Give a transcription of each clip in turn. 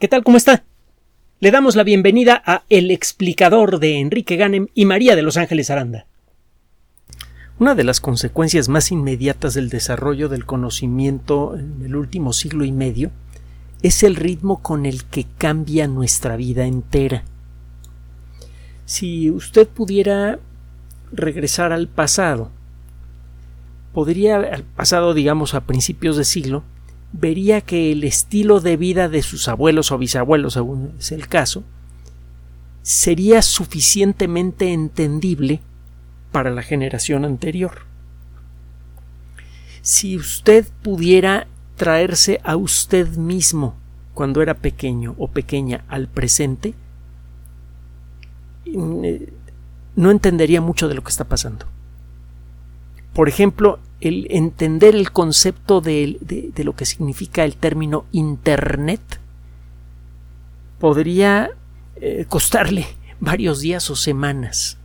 ¿Qué tal? ¿Cómo está? Le damos la bienvenida a El explicador de Enrique Ganem y María de Los Ángeles Aranda. Una de las consecuencias más inmediatas del desarrollo del conocimiento en el último siglo y medio es el ritmo con el que cambia nuestra vida entera. Si usted pudiera regresar al pasado, podría al pasado, digamos, a principios de siglo, vería que el estilo de vida de sus abuelos o bisabuelos, según es el caso, sería suficientemente entendible para la generación anterior. Si usted pudiera traerse a usted mismo cuando era pequeño o pequeña al presente, eh, no entendería mucho de lo que está pasando. Por ejemplo, el entender el concepto de, lo que significa el término Internet podría eh, costarle varios días o semanas.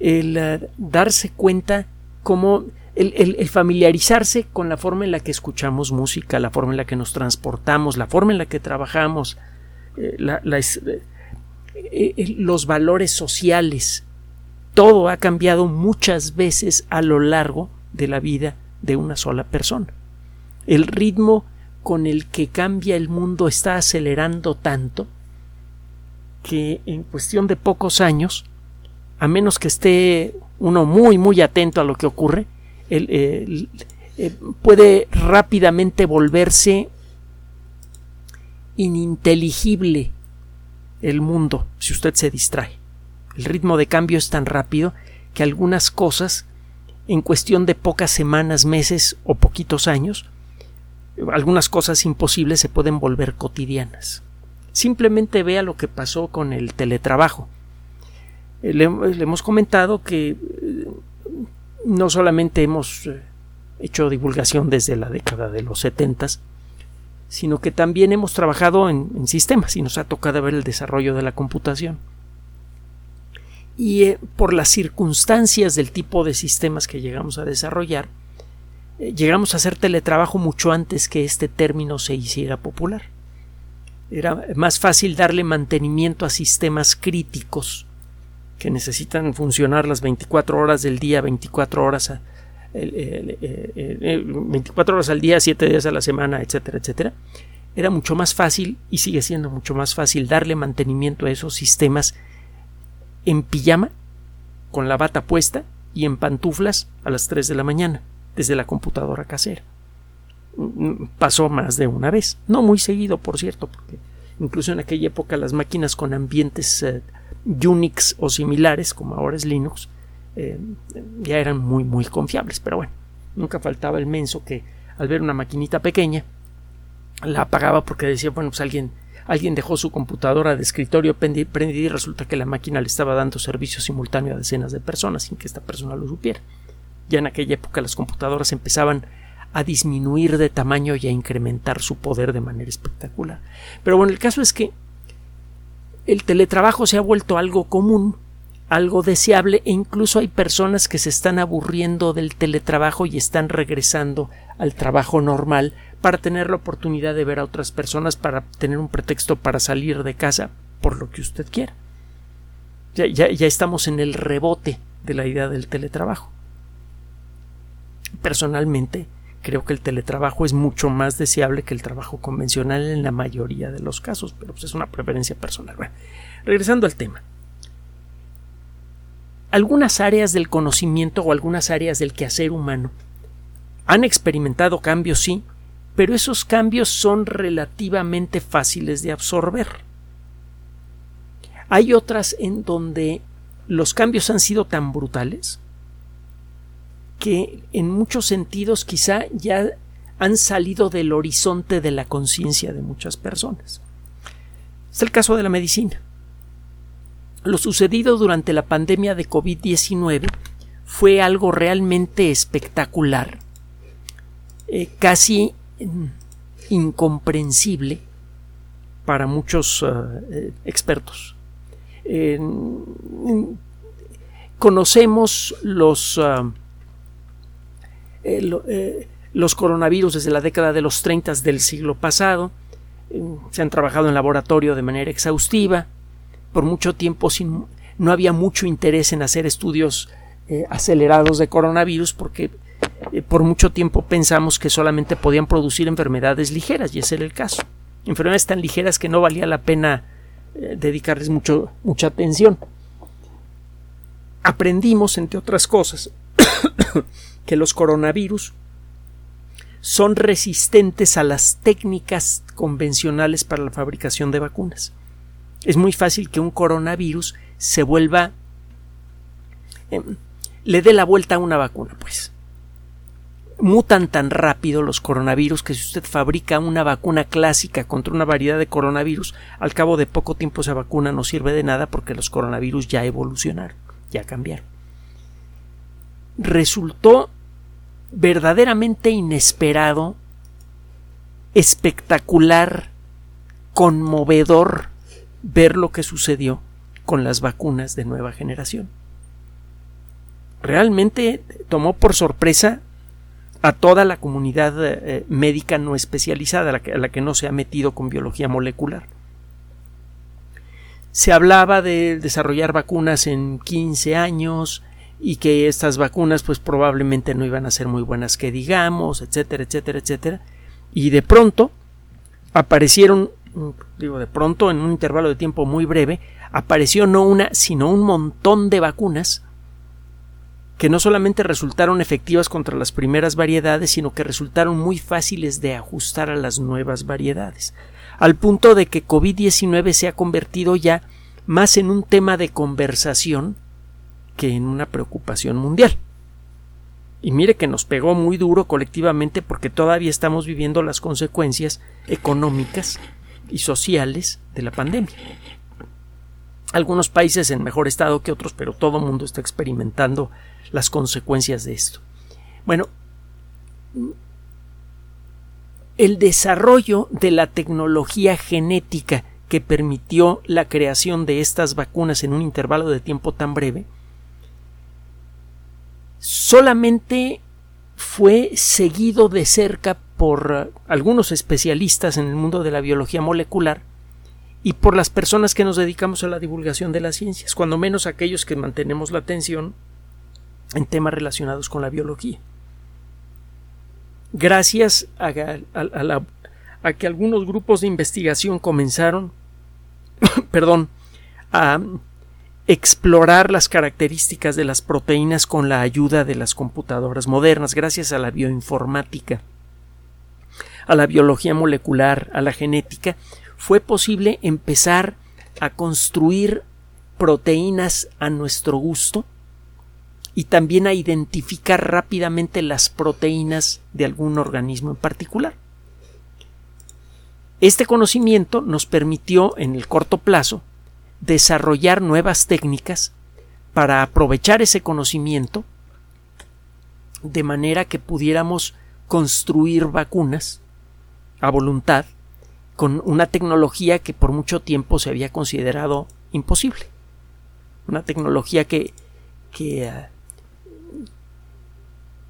El eh, darse cuenta cómo el, familiarizarse con la forma en la que escuchamos música, la forma en la que nos transportamos, la forma en la que trabajamos, eh, los valores sociales, todo ha cambiado muchas veces a lo largo de la vida de una sola persona. El ritmo con el que cambia el mundo está acelerando tanto que en cuestión de pocos años, a menos que esté uno muy muy atento a lo que ocurre, eh, puede rápidamente volverse ininteligible el mundo si usted se distrae. El ritmo de cambio es tan rápido que algunas cosas, en cuestión de pocas semanas, meses o poquitos años, algunas cosas imposibles se pueden volver cotidianas. Simplemente vea lo que pasó con el teletrabajo. Le, hemos comentado que eh, no solamente hemos eh, hecho divulgación desde la década de los setentas, sino que también hemos trabajado en sistemas y nos ha tocado ver el desarrollo de la computación y eh, por las circunstancias del tipo de sistemas que llegamos a desarrollar, eh, llegamos a hacer teletrabajo mucho antes que este término se hiciera popular. Era más fácil darle mantenimiento a sistemas críticos que necesitan funcionar las 24 horas del día, 24 horas, 24 horas al día, 7 días a la semana, etcétera, etcétera. Era mucho más fácil y sigue siendo mucho más fácil darle mantenimiento a esos sistemas en pijama, con la bata puesta y en pantuflas a las 3 de la mañana, desde la computadora casera. Mm, pasó más de una vez, no muy seguido, por cierto, porque incluso en aquella época las máquinas con ambientes eh, Unix o similares, como ahora es Linux, eh, ya eran muy, muy confiables, pero bueno, nunca faltaba el menso que al ver una maquinita pequeña la apagaba porque decía, bueno, pues alguien alguien dejó su computadora de escritorio prendida y resulta que la máquina le estaba dando servicio simultáneo a decenas de personas sin que esta persona lo supiera. Ya en aquella época las computadoras empezaban a disminuir de tamaño y a incrementar su poder de manera espectacular. Pero bueno, el caso es que el teletrabajo se ha vuelto algo común, algo deseable e incluso hay personas que se están aburriendo del teletrabajo y están regresando al trabajo normal para tener la oportunidad de ver a otras personas, para tener un pretexto para salir de casa por lo que usted quiera. Ya, ya, estamos en el rebote de la idea del teletrabajo. Personalmente, creo que el teletrabajo es mucho más deseable que el trabajo convencional en la mayoría de los casos, pero pues es una preferencia personal. regresando al tema. Algunas áreas del conocimiento o algunas áreas del quehacer humano han experimentado cambios, sí, pero esos cambios son relativamente fáciles de absorber. Hay otras en donde los cambios han sido tan brutales que en muchos sentidos quizá ya han salido del horizonte de la conciencia de muchas personas. Es el caso de la medicina. Lo sucedido durante la pandemia de COVID-19 fue algo realmente espectacular, eh, casi incomprensible para muchos eh, expertos. conocemos los, eh, eh, los coronavirus desde la década de los 30 del siglo pasado. se han trabajado en laboratorio de manera exhaustiva. Por mucho tiempo sin, no había mucho interés en hacer estudios acelerados de coronavirus porque por mucho tiempo pensamos que solamente podían producir enfermedades ligeras y ese era el caso. Enfermedades tan ligeras que no valía la pena dedicarles mucho, mucha atención. Aprendimos, entre otras cosas, que los coronavirus son resistentes a las técnicas convencionales para la fabricación de vacunas. Es muy fácil que un coronavirus se vuelva em, le dé la vuelta a una vacuna, pues. Mutan tan rápido los coronavirus que si usted fabrica una vacuna clásica contra una variedad de coronavirus, al cabo de poco tiempo esa vacuna no sirve de nada porque los coronavirus ya evolucionaron, ya cambiaron. Resultó verdaderamente inesperado, espectacular, conmovedor ver lo que sucedió con las vacunas de nueva generación. Realmente tomó por sorpresa a toda la comunidad eh, médica no especializada, a la, que, a la que no se ha metido con biología molecular. Se hablaba de desarrollar vacunas en 15 años, y que estas vacunas pues probablemente no iban a ser muy buenas que digamos, etcétera, etcétera, etcétera. Y de pronto aparecieron, digo de pronto, en un intervalo de tiempo muy breve, apareció no una, sino un montón de vacunas que no solamente resultaron efectivas contra las primeras variedades, sino que resultaron muy fáciles de ajustar a las nuevas variedades, al punto de que COVID-19 se ha convertido ya más en un tema de conversación que en una preocupación mundial. Y mire que nos pegó muy duro colectivamente porque todavía estamos viviendo las consecuencias económicas y sociales de la pandemia. Algunos países en mejor estado que otros, pero todo el mundo está experimentando las consecuencias de esto. Bueno, el desarrollo de la tecnología genética que permitió la creación de estas vacunas en un intervalo de tiempo tan breve solamente fue seguido de cerca por algunos especialistas en el mundo de la biología molecular y por las personas que nos dedicamos a la divulgación de las ciencias, cuando menos aquellos que mantenemos la atención en temas relacionados con la biología. Gracias a, que algunos grupos de investigación comenzaron, perdón, a explorar las características de las proteínas con la ayuda de las computadoras modernas, gracias a la bioinformática, a la biología molecular, a la genética, fue posible empezar a construir proteínas a nuestro gusto y también a identificar rápidamente las proteínas de algún organismo en particular. Este conocimiento nos permitió en el corto plazo desarrollar nuevas técnicas para aprovechar ese conocimiento de manera que pudiéramos construir vacunas a voluntad con una tecnología que por mucho tiempo se había considerado imposible. Una tecnología que, que uh,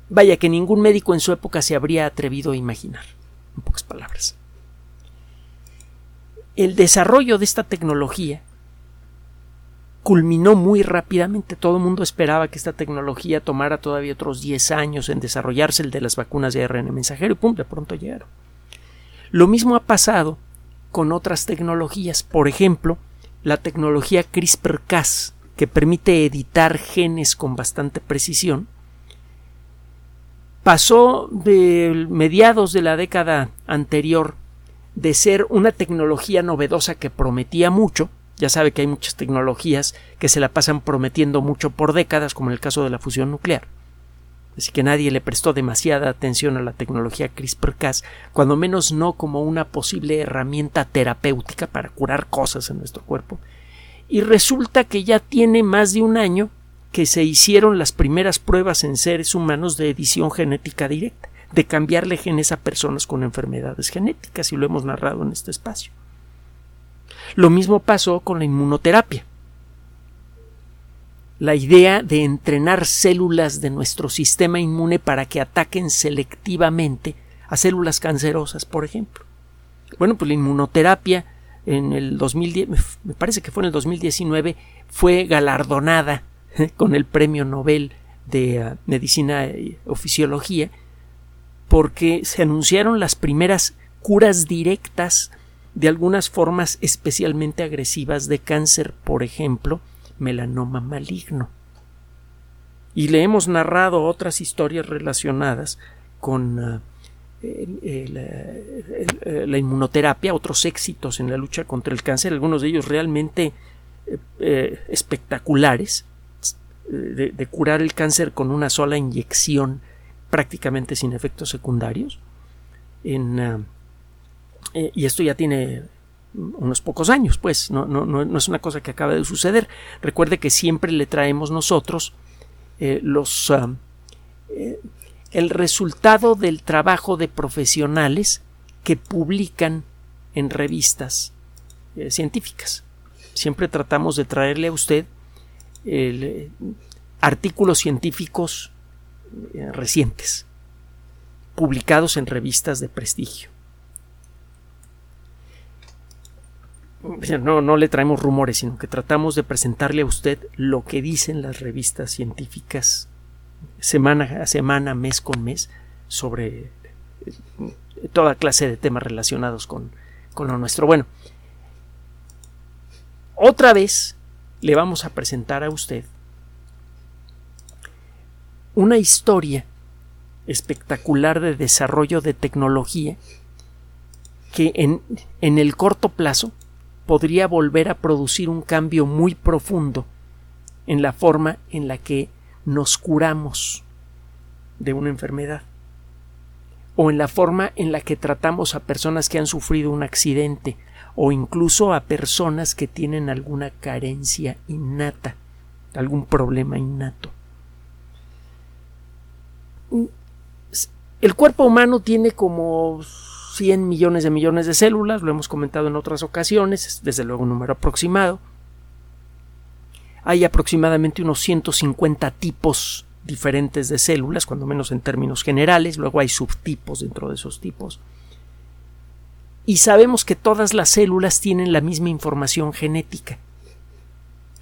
vaya que ningún médico en su época se habría atrevido a imaginar, en pocas palabras. El desarrollo de esta tecnología culminó muy rápidamente. Todo el mundo esperaba que esta tecnología tomara todavía otros 10 años en desarrollarse el de las vacunas de ARN mensajero y pum, de pronto llegaron. Lo mismo ha pasado con otras tecnologías, por ejemplo, la tecnología CRISPR-Cas, que permite editar genes con bastante precisión, pasó de mediados de la década anterior de ser una tecnología novedosa que prometía mucho, ya sabe que hay muchas tecnologías que se la pasan prometiendo mucho por décadas, como en el caso de la fusión nuclear. Así que nadie le prestó demasiada atención a la tecnología CRISPR-Cas, cuando menos no como una posible herramienta terapéutica para curar cosas en nuestro cuerpo. Y resulta que ya tiene más de un año que se hicieron las primeras pruebas en seres humanos de edición genética directa, de cambiarle genes a personas con enfermedades genéticas, y lo hemos narrado en este espacio. Lo mismo pasó con la inmunoterapia. La idea de entrenar células de nuestro sistema inmune para que ataquen selectivamente a células cancerosas, por ejemplo. Bueno, pues la inmunoterapia en el 2010, me parece que fue en el 2019, fue galardonada con el Premio Nobel de ah, Medicina o Fisiología porque se anunciaron las primeras curas directas de algunas formas especialmente agresivas de cáncer, por ejemplo, melanoma maligno. Y le hemos narrado otras historias relacionadas con ah, la inmunoterapia, otros éxitos en la lucha contra el cáncer, algunos de ellos realmente eh, eh, espectaculares, de, curar el cáncer con una sola inyección prácticamente sin efectos secundarios. En, eh, y esto ya tiene unos pocos años, pues, no, no, no, es una cosa que acaba de suceder. Recuerde que siempre le traemos nosotros eh, los ah, eh, el resultado del trabajo de profesionales que publican en revistas científicas. Siempre tratamos de traerle a usted artículos científicos eh, recientes, publicados en revistas de prestigio. No, no le traemos rumores, sino que tratamos de presentarle a usted lo que dicen las revistas científicas semana a semana, mes con mes, sobre eh, toda clase de temas relacionados con, con lo nuestro. Bueno, otra vez le vamos a presentar a usted una historia espectacular de desarrollo de tecnología que en, en, el corto plazo podría volver a producir un cambio muy profundo en la forma en la que nos curamos de una enfermedad o en la forma en la que tratamos a personas que han sufrido un accidente o incluso a personas que tienen alguna carencia innata, algún problema innato. El cuerpo humano tiene como 100 millones de millones de células, lo hemos comentado en otras ocasiones, es desde luego un número aproximado. Hay aproximadamente unos 150 tipos diferentes de células, cuando menos en términos generales, luego hay subtipos dentro de esos tipos. Y sabemos que todas las células tienen la misma información genética.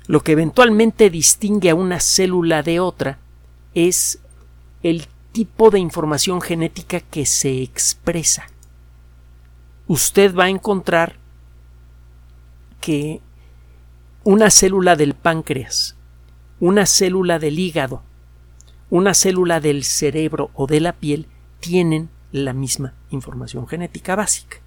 Lo que eventualmente distingue a una célula de otra es el tipo de información genética que se expresa. Usted va a encontrar que una célula del páncreas, una célula del hígado, una célula del cerebro o de la piel tienen la misma información genética básica.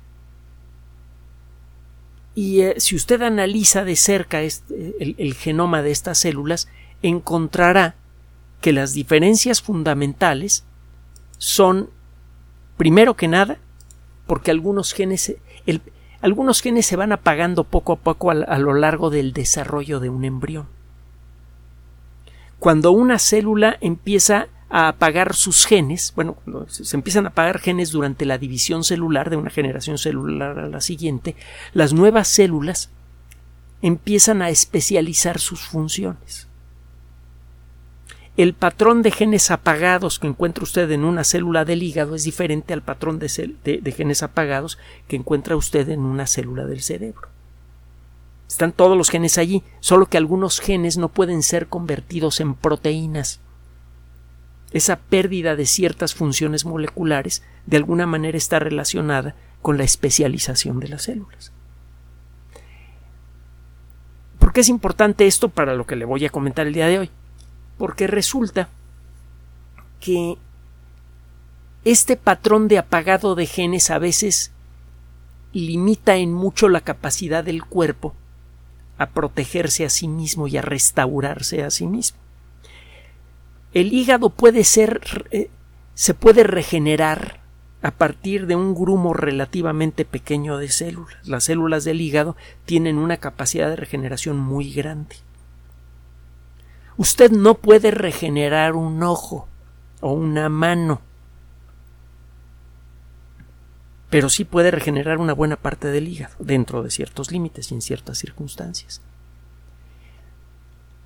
Y eh, si usted analiza de cerca este, el genoma de estas células, encontrará que las diferencias fundamentales son, primero que nada, porque algunos genes, algunos genes se van apagando poco a poco a, a lo largo del desarrollo de un embrión. Cuando una célula empieza a apagar sus genes, bueno, se empiezan a apagar genes durante la división celular de una generación celular a la siguiente, las nuevas células empiezan a especializar sus funciones el patrón de genes apagados que encuentra usted en una célula del hígado es diferente al patrón de, genes apagados que encuentra usted en una célula del cerebro. Están todos los genes allí, solo que algunos genes no pueden ser convertidos en proteínas. Esa pérdida de ciertas funciones moleculares de alguna manera está relacionada con la especialización de las células. ¿Por qué es importante esto para lo que le voy a comentar el día de hoy? Porque resulta que este patrón de apagado de genes a veces limita en mucho la capacidad del cuerpo a protegerse a sí mismo y a restaurarse a sí mismo. El hígado puede ser eh, se puede regenerar a partir de un grumo relativamente pequeño de células. Las células del hígado tienen una capacidad de regeneración muy grande. Usted no puede regenerar un ojo o una mano, pero sí puede regenerar una buena parte del hígado dentro de ciertos límites y en ciertas circunstancias.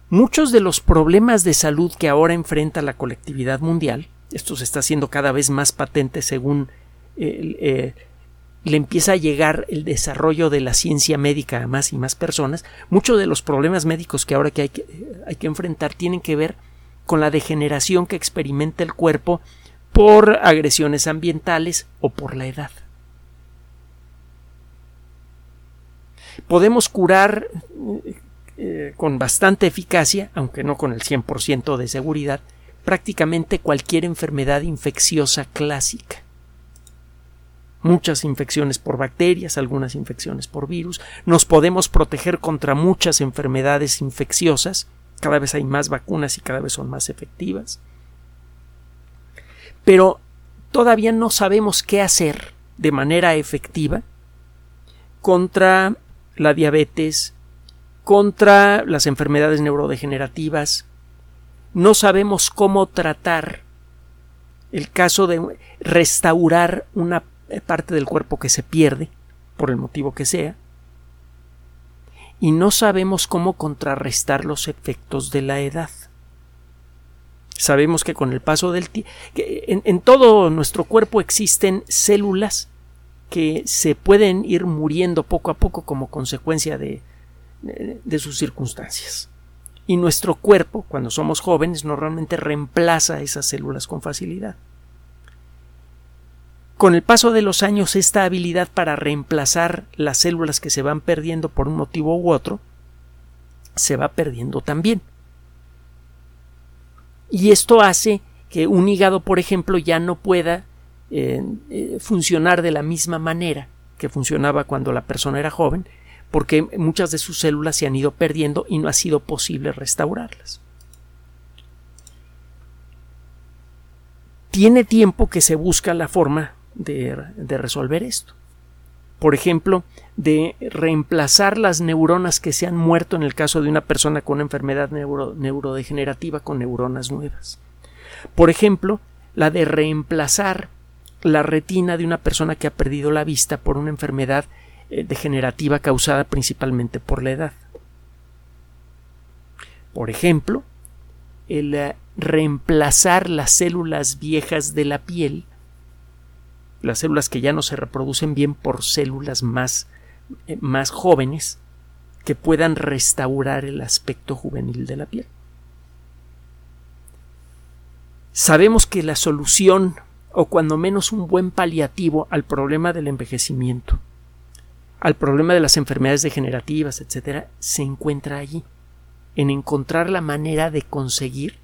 Muchos de los problemas de salud que ahora enfrenta la colectividad mundial, esto se está haciendo cada vez más patente según eh, le empieza a llegar el desarrollo de la ciencia médica a más y más personas, muchos de los problemas médicos que ahora que hay, que que enfrentar tienen que ver con la degeneración que experimenta el cuerpo por agresiones ambientales o por la edad. Podemos curar eh, con bastante eficacia, aunque no con el 100% de seguridad, prácticamente cualquier enfermedad infecciosa clásica. Muchas infecciones por bacterias, algunas infecciones por virus. Nos podemos proteger contra muchas enfermedades infecciosas. Cada vez hay más vacunas y cada vez son más efectivas. Pero todavía no sabemos qué hacer de manera efectiva contra la diabetes, contra las enfermedades neurodegenerativas, no sabemos cómo tratar el caso de restaurar una parte del cuerpo que se pierde, por el motivo que sea, y no sabemos cómo contrarrestar los efectos de la edad. Sabemos que con el paso del tiempo, en, en todo nuestro cuerpo existen células que se pueden ir muriendo poco a poco como consecuencia de, de sus circunstancias y nuestro cuerpo, cuando somos jóvenes, normalmente reemplaza esas células con facilidad. Con el paso de los años, esta habilidad para reemplazar las células que se van perdiendo por un motivo u otro, se va perdiendo también. Y esto hace que un hígado, por ejemplo, ya no pueda eh, eh, funcionar de la misma manera que funcionaba cuando la persona era joven, porque muchas de sus células se han ido perdiendo y no ha sido posible restaurarlas. Tiene tiempo que se busca la forma de, resolver esto. Por ejemplo, de reemplazar las neuronas que se han muerto en el caso de una persona con enfermedad neurodegenerativa con neuronas nuevas. Por ejemplo, la de reemplazar la retina de una persona que ha perdido la vista por una enfermedad eh, degenerativa causada principalmente por la edad. Por ejemplo, el eh, reemplazar las células viejas de la piel, las células que ya no se reproducen bien por células más, eh, más jóvenes que puedan restaurar el aspecto juvenil de la piel. Sabemos que la solución, o cuando menos un buen paliativo al problema del envejecimiento, al problema de las enfermedades degenerativas, etcétera, se encuentra allí, en encontrar la manera de conseguir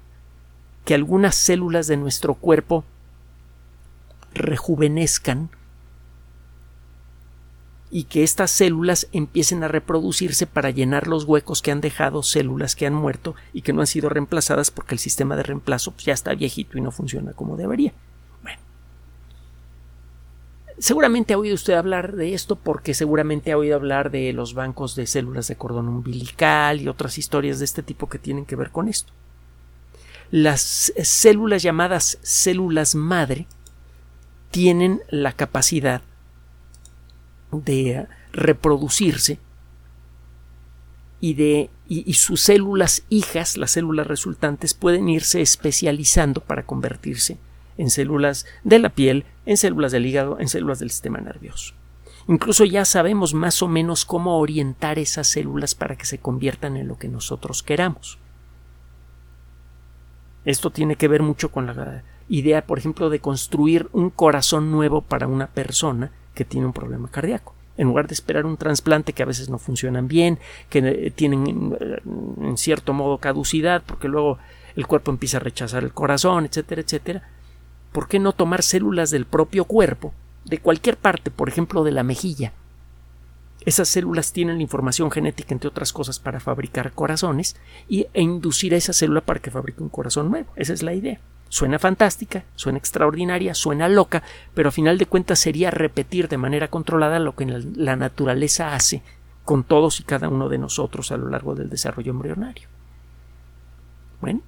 que algunas células de nuestro cuerpo rejuvenezcan y que estas células empiecen a reproducirse para llenar los huecos que han dejado células que han muerto y que no han sido reemplazadas porque el sistema de reemplazo ya está viejito y no funciona como debería. Seguramente ha oído usted hablar de esto porque seguramente ha oído hablar de los bancos de células de cordón umbilical y otras historias de este tipo que tienen que ver con esto. Las células llamadas células madre tienen la capacidad de reproducirse y de y, sus células hijas, las células resultantes, pueden irse especializando para convertirse en células de la piel, en células del hígado, en células del sistema nervioso. Incluso ya sabemos más o menos cómo orientar esas células para que se conviertan en lo que nosotros queramos. Esto tiene que ver mucho con la idea, por ejemplo, de construir un corazón nuevo para una persona que tiene un problema cardíaco. En lugar de esperar un trasplante que a veces no funcionan bien, que eh, tienen eh, en cierto modo caducidad, porque luego el cuerpo empieza a rechazar el corazón, etcétera, etcétera, ¿por qué no tomar células del propio cuerpo, de cualquier parte, por ejemplo de la mejilla? Esas células tienen la información genética, entre otras cosas, para fabricar corazones y, e inducir a esa célula para que fabrique un corazón nuevo. Esa es la idea. Suena fantástica, suena extraordinaria, suena loca, pero a final de cuentas sería repetir de manera controlada lo que la naturaleza hace con todos y cada uno de nosotros a lo largo del desarrollo embrionario. Bueno,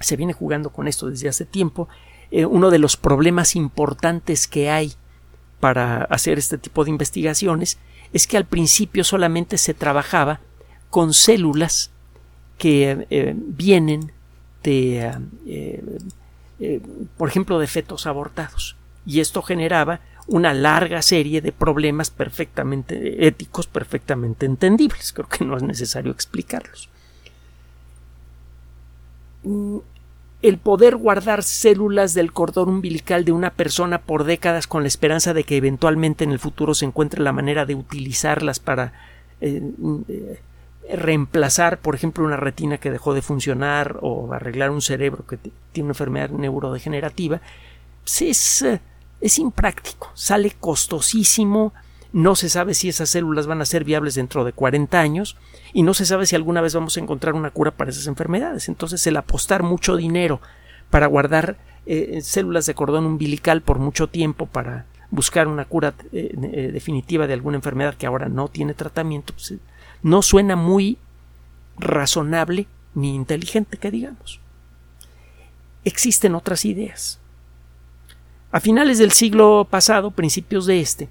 se viene jugando con esto desde hace tiempo eh, uno de los problemas importantes que hay para hacer este tipo de investigaciones es que al principio solamente se trabajaba con células que eh, vienen de, eh, por ejemplo, de fetos abortados. Y esto generaba una larga serie de problemas perfectamente éticos, perfectamente entendibles. Creo que no es necesario explicarlos. El poder guardar células del cordón umbilical de una persona por décadas con la esperanza de que eventualmente en el futuro se encuentre la manera de utilizarlas para eh, eh, reemplazar, por ejemplo, una retina que dejó de funcionar o arreglar un cerebro que tiene una enfermedad neurodegenerativa, pues es, eh, es impráctico, sale costosísimo, no se sabe si esas células van a ser viables dentro de 40 años y no se sabe si alguna vez vamos a encontrar una cura para esas enfermedades. Entonces el apostar mucho dinero para guardar eh, células de cordón umbilical por mucho tiempo para buscar una cura eh, eh, definitiva de alguna enfermedad que ahora no tiene tratamiento, pues, no suena muy razonable ni inteligente, que digamos. Existen otras ideas. A finales del siglo pasado, principios de este,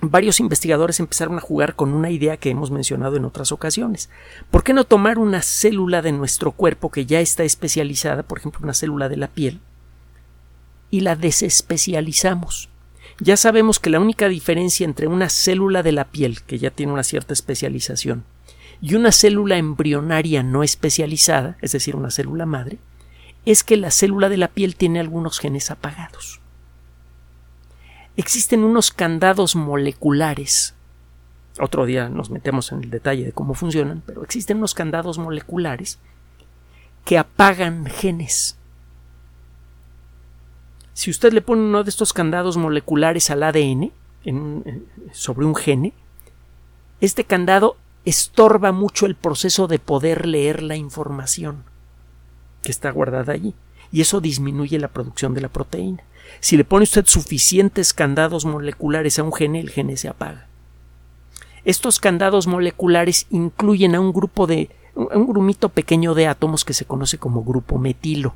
varios investigadores empezaron a jugar con una idea que hemos mencionado en otras ocasiones. ¿Por qué no tomar una célula de nuestro cuerpo que ya está especializada, por ejemplo, una célula de la piel, y la desespecializamos? Ya sabemos que la única diferencia entre una célula de la piel, que ya tiene una cierta especialización, y una célula embrionaria no especializada, es decir, una célula madre, es que la célula de la piel tiene algunos genes apagados existen unos candados moleculares. Otro día nos metemos en el detalle de cómo funcionan, pero existen unos candados moleculares que apagan genes. Si usted le pone uno de estos candados moleculares al ADN sobre un gene, este candado estorba mucho el proceso de poder leer la información que está guardada allí y eso disminuye la producción de la proteína. Si le pone usted suficientes candados moleculares a un gene, el gene se apaga. Estos candados moleculares incluyen a un grupo de un grumito pequeño de átomos que se conoce como grupo metilo.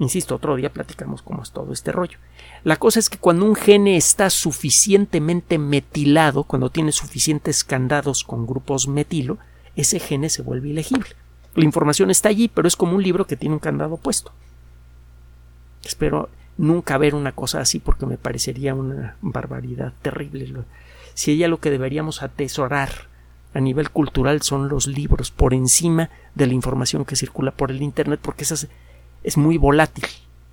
Insisto, otro día platicamos cómo es todo este rollo. La cosa es que cuando un gene está suficientemente metilado, cuando tiene suficientes candados con grupos metilo, ese gene se vuelve ilegible. La información está allí, pero es como un libro que tiene un candado puesto. Espero nunca ver una cosa así porque me parecería una barbaridad terrible. Si ella lo que deberíamos atesorar a nivel cultural son los libros por encima de la información que circula por el Internet porque esa es, muy volátil.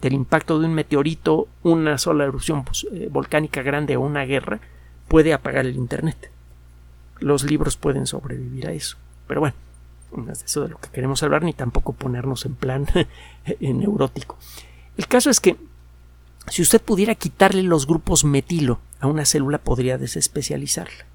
Del impacto de un meteorito, una sola erupción pues, eh, volcánica grande o una guerra puede apagar el Internet. Los libros pueden sobrevivir a eso. Pero bueno, no es eso de lo que queremos hablar ni tampoco ponernos en plan neurótico. El caso es que si usted pudiera quitarle los grupos metilo a una célula podría desespecializarla.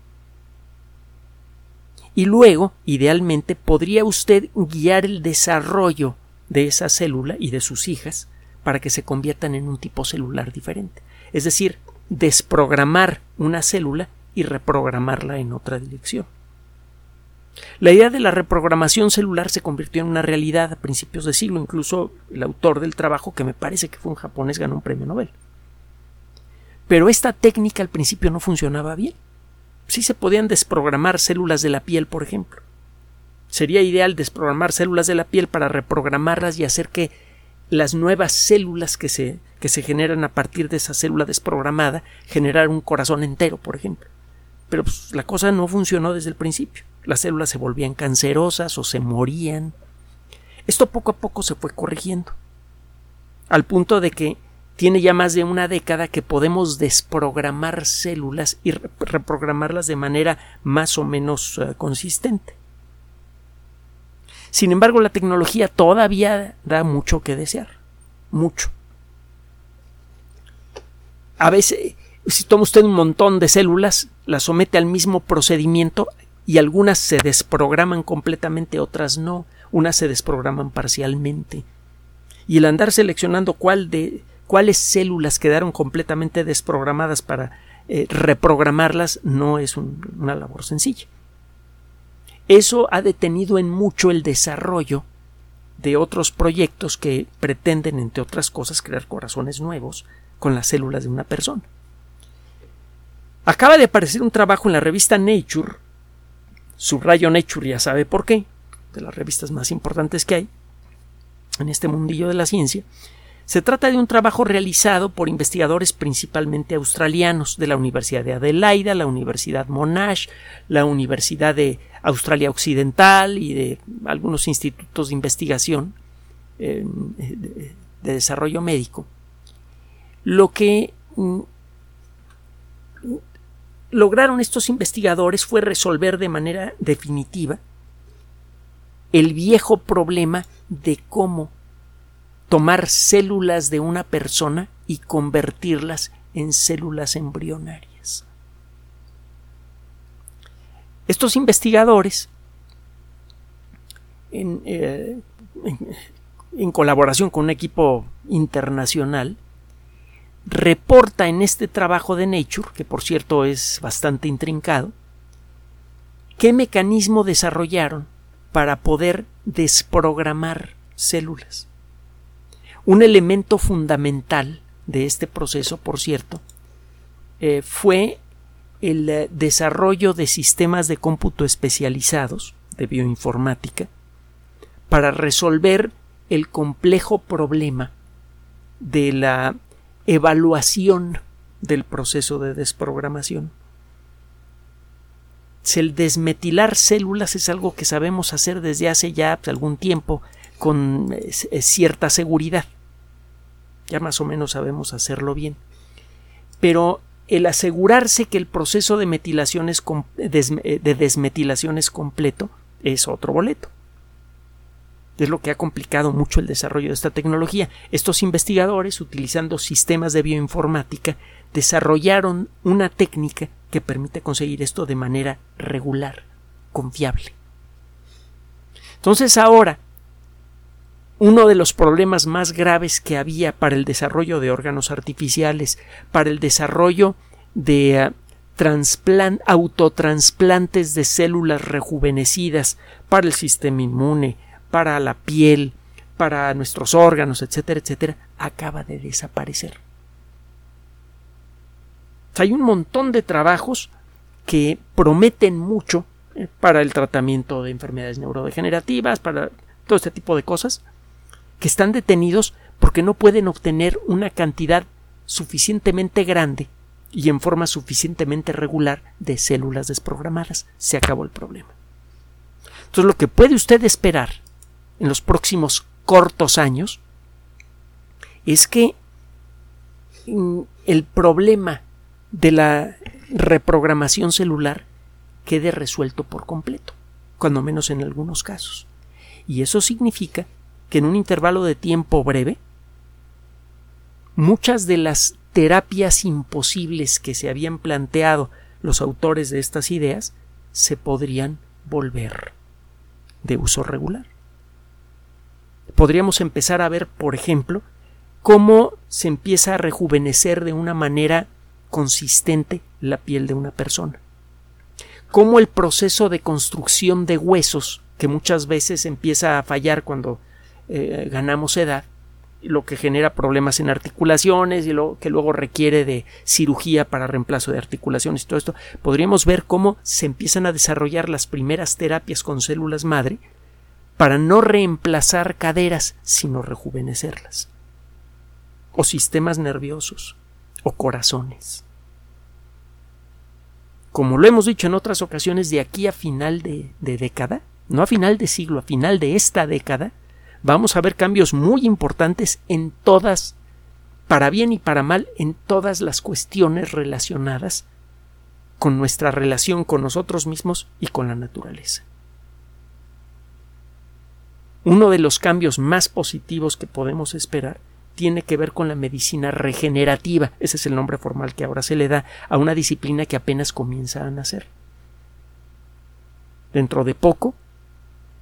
Y luego, idealmente, podría usted guiar el desarrollo de esa célula y de sus hijas para que se conviertan en un tipo celular diferente. Es decir, desprogramar una célula y reprogramarla en otra dirección. La idea de la reprogramación celular se convirtió en una realidad a principios de siglo, incluso el autor del trabajo, que me parece que fue un japonés, ganó un premio Nobel. Pero esta técnica al principio no funcionaba bien. Sí se podían desprogramar células de la piel, por ejemplo. Sería ideal desprogramar células de la piel para reprogramarlas y hacer que las nuevas células que se, que se generan a partir de esa célula desprogramada generar un corazón entero, por ejemplo. Pero pues, la cosa no funcionó desde el principio las células se volvían cancerosas o se morían. Esto poco a poco se fue corrigiendo, al punto de que tiene ya más de una década que podemos desprogramar células y reprogramarlas de manera más o menos eh, consistente. Sin embargo, la tecnología todavía da mucho que desear, mucho. A veces, si toma usted un montón de células, las somete al mismo procedimiento y algunas se desprograman completamente, otras no, unas se desprograman parcialmente. Y el andar seleccionando cuál de, cuáles células quedaron completamente desprogramadas para eh, reprogramarlas no es una labor sencilla. Eso ha detenido en mucho el desarrollo de otros proyectos que pretenden, entre otras cosas, crear corazones nuevos con las células de una persona. Acaba de aparecer un trabajo en la revista Nature Subrayo Nature ya sabe por qué, de las revistas más importantes que hay en este mundillo de la ciencia, Se trata de un trabajo realizado por investigadores principalmente australianos de la Universidad de Adelaida, la Universidad Monash, la Universidad de Australia Occidental y de algunos institutos de investigación eh, de, desarrollo médico. Lo que mm, lograron estos investigadores fue resolver de manera definitiva el viejo problema de cómo tomar células de una persona y convertirlas en células embrionarias. Estos investigadores, en, eh, colaboración con un equipo internacional, reporta en este trabajo de Nature, que por cierto es bastante intrincado, qué mecanismo desarrollaron para poder desprogramar células. Un elemento fundamental de este proceso, por cierto, eh, fue el eh, desarrollo de sistemas de cómputo especializados de bioinformática para resolver el complejo problema de la evaluación del proceso de desprogramación. El desmetilar células es algo que sabemos hacer desde hace ya algún tiempo con eh, eh, cierta seguridad. Ya más o menos sabemos hacerlo bien. Pero el asegurarse que el proceso de metilación es eh, de desmetilación es completo es otro boleto. Es lo que ha complicado mucho el desarrollo de esta tecnología. Estos investigadores, utilizando sistemas de bioinformática, desarrollaron una técnica que permite conseguir esto de manera regular, confiable. Entonces ahora, uno de los problemas más graves que había para el desarrollo de órganos artificiales, para el desarrollo de uh, autotransplantes de células rejuvenecidas para el sistema inmune, para la piel, para nuestros órganos, etcétera, etcétera, acaba de desaparecer. Hay un montón de trabajos que prometen mucho eh, para el tratamiento de enfermedades neurodegenerativas, para todo este tipo de cosas, que están detenidos porque no pueden obtener una cantidad suficientemente grande y en forma suficientemente regular de células desprogramadas. Se acabó el problema. Entonces lo que puede usted esperar en los próximos cortos años es que mm, el problema de la reprogramación celular quede resuelto por completo, cuando menos en algunos casos. Y eso significa que en un intervalo de tiempo breve, muchas de las terapias imposibles que se habían planteado los autores de estas ideas se podrían volver de uso regular. Podríamos empezar a ver, por ejemplo, cómo se empieza a rejuvenecer de una manera consistente la piel de una persona. Cómo el proceso de construcción de huesos, que muchas veces empieza a fallar cuando eh, ganamos edad, lo que genera problemas en articulaciones y lo que luego requiere de cirugía para reemplazo de articulaciones y todo esto, podríamos ver cómo se empiezan a desarrollar las primeras terapias con células madre para no reemplazar caderas, sino rejuvenecerlas. O sistemas nerviosos, o corazones. Como lo hemos dicho en otras ocasiones, de aquí a final de, de década, no a final de siglo, a final de esta década, vamos a ver cambios muy importantes en todas, para bien y para mal, en todas las cuestiones relacionadas con nuestra relación con nosotros mismos y con la naturaleza. Uno de los cambios más positivos que podemos esperar tiene que ver con la medicina regenerativa. Ese es el nombre formal que ahora se le da a una disciplina que apenas comienza a nacer. Dentro de poco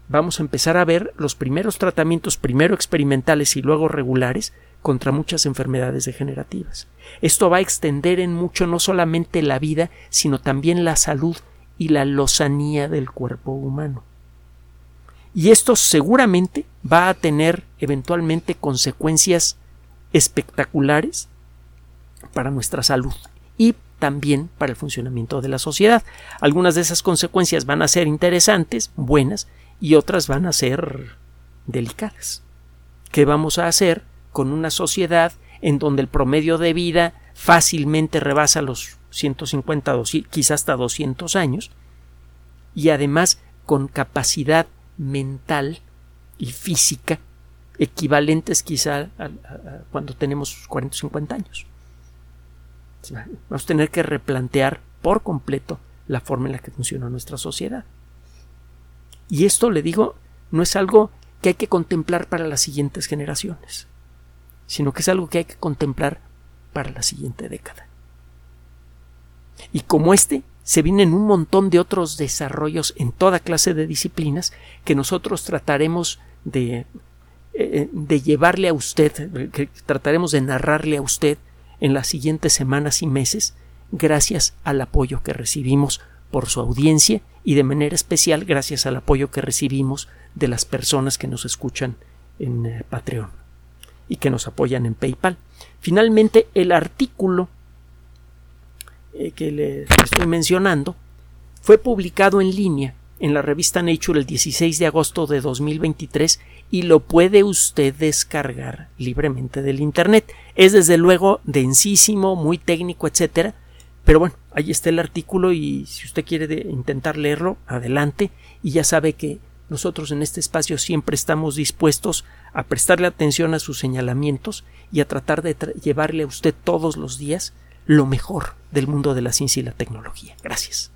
vamos a empezar a ver los primeros tratamientos, primero experimentales y luego regulares, contra muchas enfermedades degenerativas. Esto va a extender en mucho no solamente la vida, sino también la salud y la lozanía del cuerpo humano. Y esto seguramente va a tener eventualmente consecuencias espectaculares para nuestra salud y también para el funcionamiento de la sociedad. Algunas de esas consecuencias van a ser interesantes, buenas, y otras van a ser delicadas. ¿Qué vamos a hacer con una sociedad en donde el promedio de vida fácilmente rebasa los 150, quizás hasta 200 años, y además con capacidad mental y física equivalentes quizá cuando tenemos 40 o 50 años. Vamos a tener que replantear por completo la forma en la que funciona nuestra sociedad. Y esto, le digo, no es algo que hay que contemplar para las siguientes generaciones, sino que es algo que hay que contemplar para la siguiente década. Y como este, se vienen un montón de otros desarrollos en toda clase de disciplinas que nosotros trataremos de, eh, de llevarle a usted, que trataremos de narrarle a usted en las siguientes semanas y meses, gracias al apoyo que recibimos por su audiencia y de manera especial gracias al apoyo que recibimos de las personas que nos escuchan en eh, Patreon y que nos apoyan en PayPal. Finalmente, el artículo eh, que le estoy mencionando fue publicado en línea en la revista Nature el 16 de agosto de 2023 y lo puede usted descargar libremente del Internet. Es desde luego densísimo, muy técnico, etcétera, pero bueno, ahí está el artículo y si usted quiere intentar leerlo, adelante. Y ya sabe que nosotros en este espacio siempre estamos dispuestos a prestarle atención a sus señalamientos y a tratar de llevarle a usted todos los días lo mejor del mundo de la ciencia y la tecnología. Gracias.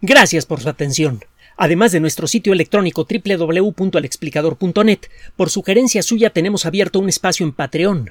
Gracias por su atención. Además de nuestro sitio electrónico www.alexplicador.net, por sugerencia suya tenemos abierto un espacio en Patreon